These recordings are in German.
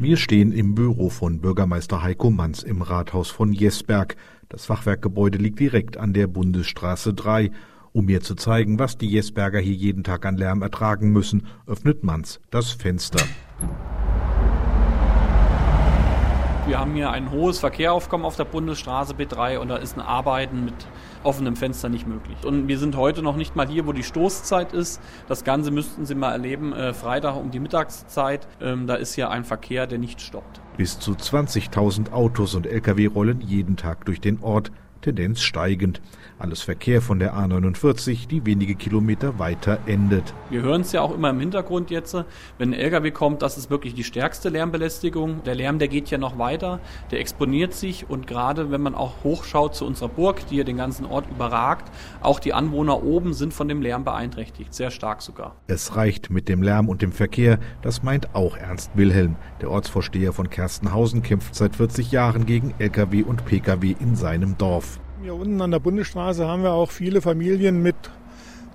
Wir stehen im Büro von Bürgermeister Heiko Manns im Rathaus von Jesberg. Das Fachwerkgebäude liegt direkt an der Bundesstraße 3. Um mir zu zeigen, was die Jesberger hier jeden Tag an Lärm ertragen müssen, öffnet Manns das Fenster. Wir haben hier ein hohes Verkehraufkommen auf der Bundesstraße B3 und da ist ein Arbeiten mit offenem Fenster nicht möglich. Und wir sind heute noch nicht mal hier, wo die Stoßzeit ist. Das Ganze müssten Sie mal erleben, äh, Freitag um die Mittagszeit. Ähm, da ist hier ein Verkehr, der nicht stoppt. Bis zu 20.000 Autos und Lkw rollen jeden Tag durch den Ort. Tendenz steigend. Alles Verkehr von der A49, die wenige Kilometer weiter endet. Wir hören es ja auch immer im Hintergrund jetzt, wenn ein LKW kommt, das ist wirklich die stärkste Lärmbelästigung. Der Lärm, der geht ja noch weiter, der exponiert sich und gerade wenn man auch hochschaut zu unserer Burg, die ja den ganzen Ort überragt, auch die Anwohner oben sind von dem Lärm beeinträchtigt, sehr stark sogar. Es reicht mit dem Lärm und dem Verkehr, das meint auch Ernst Wilhelm. Der Ortsvorsteher von Kerstenhausen kämpft seit 40 Jahren gegen Lkw und Pkw in seinem Dorf. Hier unten an der Bundesstraße haben wir auch viele Familien mit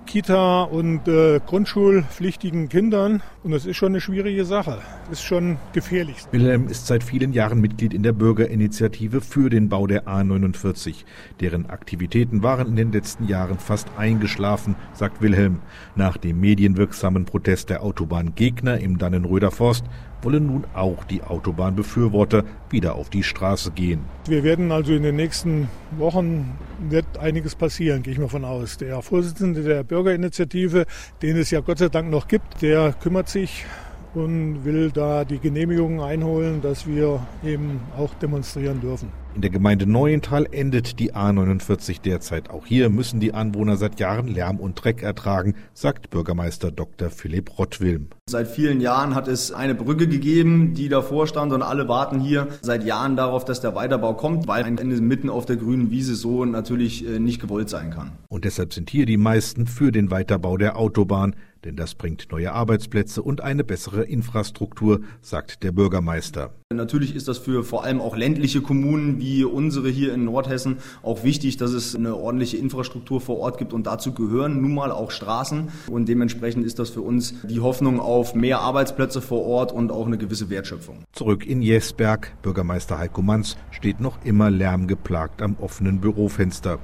Kita- und äh, grundschulpflichtigen Kindern. Und das ist schon eine schwierige Sache. Das ist schon gefährlich. Wilhelm ist seit vielen Jahren Mitglied in der Bürgerinitiative für den Bau der A49. Deren Aktivitäten waren in den letzten Jahren fast eingeschlafen, sagt Wilhelm. Nach dem medienwirksamen Protest der Autobahngegner im Dannenröder Forst wollen nun auch die Autobahnbefürworter wieder auf die Straße gehen. Wir werden also in den nächsten Wochen wird einiges passieren, gehe ich mal von aus. Der Vorsitzende der Bürgerinitiative, den es ja Gott sei Dank noch gibt, der kümmert sich und will da die Genehmigungen einholen, dass wir eben auch demonstrieren dürfen. In der Gemeinde Neuental endet die A49 derzeit. Auch hier müssen die Anwohner seit Jahren Lärm und Dreck ertragen, sagt Bürgermeister Dr. Philipp Rottwilm. Seit vielen Jahren hat es eine Brücke gegeben, die davor stand und alle warten hier seit Jahren darauf, dass der Weiterbau kommt, weil ein Ende mitten auf der grünen Wiese so natürlich äh, nicht gewollt sein kann. Und deshalb sind hier die meisten für den Weiterbau der Autobahn denn das bringt neue Arbeitsplätze und eine bessere Infrastruktur, sagt der Bürgermeister. Natürlich ist das für vor allem auch ländliche Kommunen wie unsere hier in Nordhessen auch wichtig, dass es eine ordentliche Infrastruktur vor Ort gibt und dazu gehören nun mal auch Straßen und dementsprechend ist das für uns die Hoffnung auf mehr Arbeitsplätze vor Ort und auch eine gewisse Wertschöpfung. Zurück in Jesberg, Bürgermeister Heiko Manz steht noch immer lärmgeplagt am offenen Bürofenster.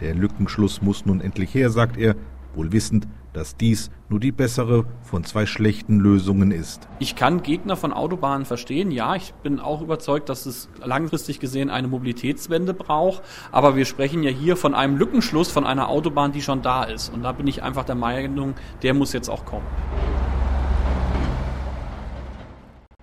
Der Lückenschluss muss nun endlich her, sagt er, wohl wissend, dass dies nur die bessere von zwei schlechten Lösungen ist. Ich kann Gegner von Autobahnen verstehen. Ja, ich bin auch überzeugt, dass es langfristig gesehen eine Mobilitätswende braucht. Aber wir sprechen ja hier von einem Lückenschluss von einer Autobahn, die schon da ist. Und da bin ich einfach der Meinung, der muss jetzt auch kommen.